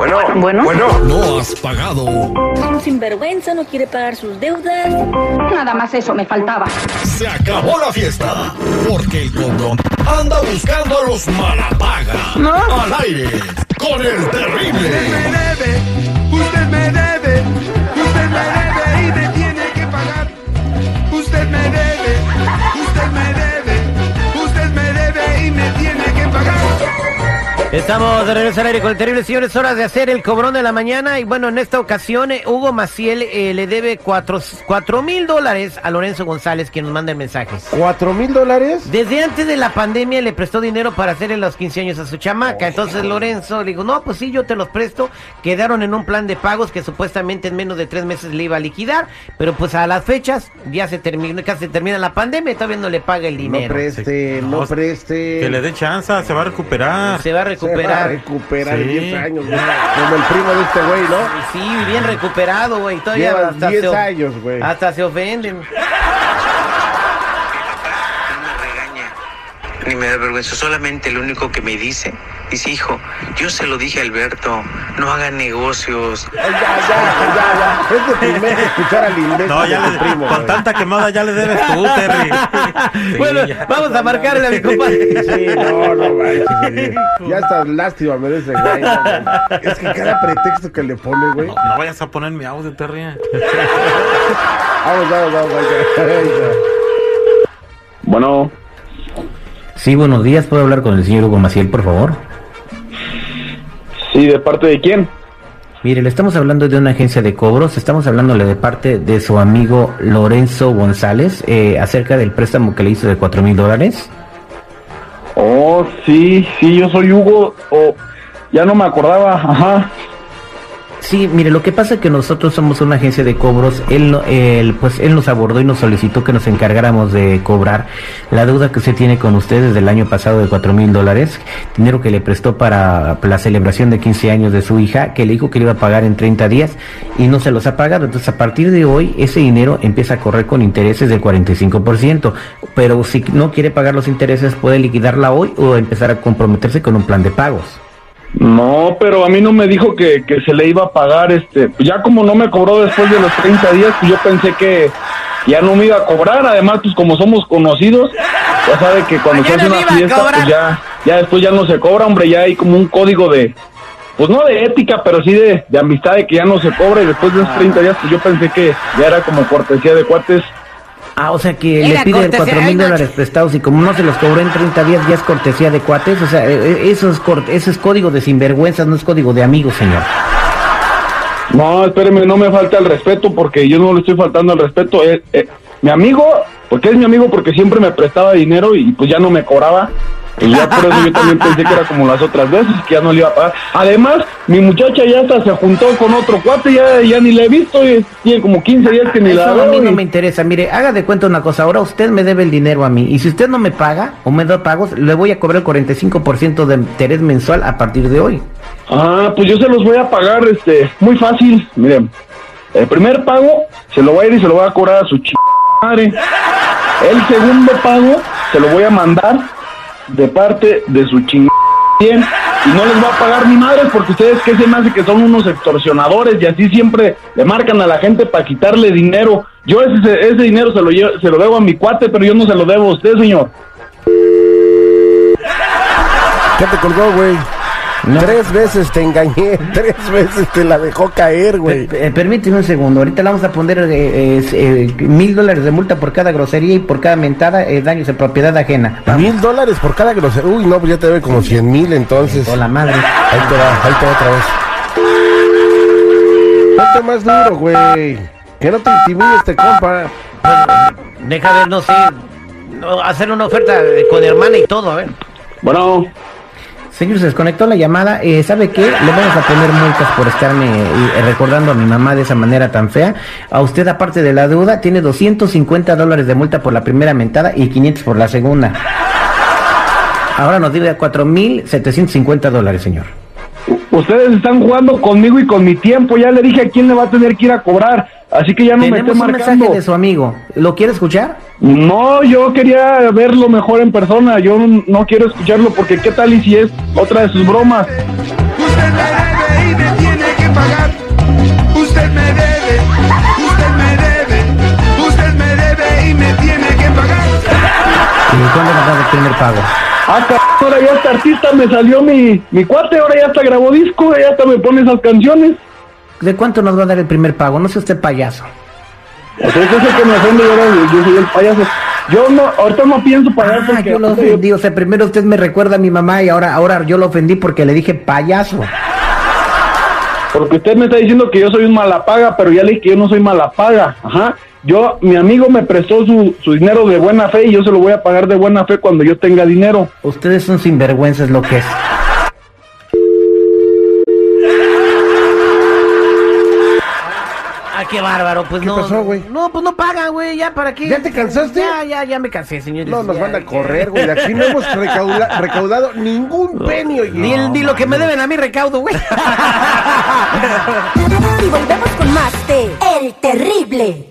Bueno, Bueno. bueno. No has pagado. Un sinvergüenza no quiere pagar sus deudas. Nada más eso me faltaba. Se acabó la fiesta. Porque el cobrón anda buscando a los malapaga. Al aire. Con el terrible. Estamos de regreso al aire con el terrible señor. Es hora de hacer el cobrón de la mañana. Y bueno, en esta ocasión, eh, Hugo Maciel eh, le debe cuatro cuatro mil dólares a Lorenzo González, quien nos manda el mensaje. ¿Cuatro mil dólares? Desde antes de la pandemia le prestó dinero para hacerle los 15 años a su chamaca. Entonces Lorenzo le dijo, no, pues sí, yo te los presto. Quedaron en un plan de pagos que supuestamente en menos de tres meses le iba a liquidar. Pero pues a las fechas ya se terminó, casi se termina la pandemia y todavía no le paga el No dinero. preste, no No, preste. Que le dé chance, se va a recuperar. Se va a Se va a recuperar. recuperar Sí. 10 años, güey. Como el primo de este güey, ¿no? Sí, bien recuperado, güey. Todavía hasta 10 se, of- años, güey. hasta se ofenden. no me regaña, ni me da vergüenza. Solamente lo único que me dice, dice, hijo, yo se lo dije a Alberto, no haga negocios. Ya, ya, ya, ya. Es de primer escuchar al imbécil No, de ya tu le, primo, con güey. tanta quemada ya le debes tú, Terry. Sí, bueno, ya. vamos a marcarle a mi compadre. Sí, no, no güey. Ya hasta lástima me güey. no. Es que cada pretexto que le pone, güey. No, no vayas a poner mi audio, Terry. Vamos, vamos, vamos. vamos. Bueno, Sí, buenos días. ¿Puedo hablar con el señor Hugo Maciel, por favor? Sí, ¿de parte de quién? Mire, le estamos hablando de una agencia de cobros. Estamos hablándole de parte de su amigo Lorenzo González eh, acerca del préstamo que le hizo de cuatro mil dólares. Oh, sí, sí, yo soy Hugo. Oh, ya no me acordaba, ajá. Sí, mire, lo que pasa es que nosotros somos una agencia de cobros. Él, él, pues, él nos abordó y nos solicitó que nos encargáramos de cobrar la deuda que usted tiene con usted desde el año pasado de cuatro mil dólares, dinero que le prestó para la celebración de 15 años de su hija, que le dijo que le iba a pagar en 30 días y no se los ha pagado. Entonces, a partir de hoy, ese dinero empieza a correr con intereses del 45%. Pero si no quiere pagar los intereses, puede liquidarla hoy o empezar a comprometerse con un plan de pagos. No, pero a mí no me dijo que, que se le iba a pagar, este, pues ya como no me cobró después de los 30 días, pues yo pensé que ya no me iba a cobrar, además pues como somos conocidos, ya sabe que cuando se hace una fiesta, pues ya, ya después ya no se cobra, hombre, ya hay como un código de, pues no de ética, pero sí de, de amistad, de que ya no se cobra y después de esos 30 días, pues yo pensé que ya era como cortesía de cuates. Ah, o sea que Era le pide cuatro mil dólares prestados y como no se los cobró en 30 días ya es cortesía de cuates, o sea, eh, eh, eso es, eso es código de sinvergüenzas, no es código de amigos, señor. No, espéreme, no me falta el respeto porque yo no le estoy faltando el respeto. Eh, eh, mi amigo, porque es mi amigo porque siempre me prestaba dinero y pues ya no me cobraba. Y ya por eso yo también pensé que era como las otras veces, que ya no le iba a pagar. Además, mi muchacha ya hasta se juntó con otro cuate, ya, ya ni le he visto, y tiene como 15 días que ni la Eso a veo. mí no me interesa. Mire, haga de cuenta una cosa. Ahora usted me debe el dinero a mí. Y si usted no me paga o me da pagos, le voy a cobrar el 45% de interés mensual a partir de hoy. Ah, pues yo se los voy a pagar, este, muy fácil. Miren, el primer pago se lo voy a ir y se lo voy a cobrar a su ch madre. El segundo pago se lo voy a mandar de parte de su ching y no les va a pagar ni madres porque ustedes que se me hace que son unos extorsionadores y así siempre le marcan a la gente para quitarle dinero. Yo ese, ese dinero se lo, se lo debo a mi cuate, pero yo no se lo debo a usted, señor. ¿Qué te colgó, güey? No. Tres veces te engañé, tres veces te la dejó caer, güey. Eh, permíteme un segundo. Ahorita le vamos a poner eh, eh, eh, mil dólares de multa por cada grosería y por cada mentada eh, daños de propiedad ajena. Mil dólares por cada grosería. Uy, no, pues ya te debe como cien mil entonces. Hola madre. Ahí te va, ahí te va otra vez. Ponte más duro, güey. Que no te intimide este compa. Deja ver, no sé, hacer una oferta con hermana y todo, a ver. Bueno, Señor, se desconectó la llamada. Eh, ¿Sabe qué? Le vamos a poner multas por estarme eh, recordando a mi mamá de esa manera tan fea. A usted, aparte de la deuda, tiene 250 dólares de multa por la primera mentada y 500 por la segunda. Ahora nos debe a 4.750 dólares, señor. Ustedes están jugando conmigo y con mi tiempo. Ya le dije a quién le va a tener que ir a cobrar. Así que ya no me esté un marcando. mensaje de su amigo. ¿Lo quiere escuchar? No, yo quería verlo mejor en persona. Yo no quiero escucharlo porque qué tal y si es otra de sus bromas. Primer pago? Ah, ahora ya este artista me salió mi, mi cuate, ahora ya hasta grabó disco, ya hasta me pone esas canciones. ¿De cuánto nos va a dar el primer pago? No sea usted payaso. O sea, ese es el que me ofende yo, yo soy el payaso. Yo no, ahorita no pienso pagar Ah, porque... yo lo ofendí. O sea, primero usted me recuerda a mi mamá y ahora, ahora yo lo ofendí porque le dije payaso. Porque usted me está diciendo que yo soy un malapaga, pero ya le dije que yo no soy malapaga. Ajá. Yo, mi amigo me prestó su, su dinero de buena fe y yo se lo voy a pagar de buena fe cuando yo tenga dinero. Ustedes son sinvergüenzas lo que es. Ah, qué bárbaro, pues ¿Qué no. pasó, güey? No, pues no paga, güey, ya para qué. ¿Ya te cansaste? Ya, ya, ya me cansé, señores. No, nos ya, van a correr, güey. Aquí no hemos recaudado ningún penny, oye. Ni, el- ni lo que me deben a mí recaudo, güey. Y volvemos con más de El Terrible.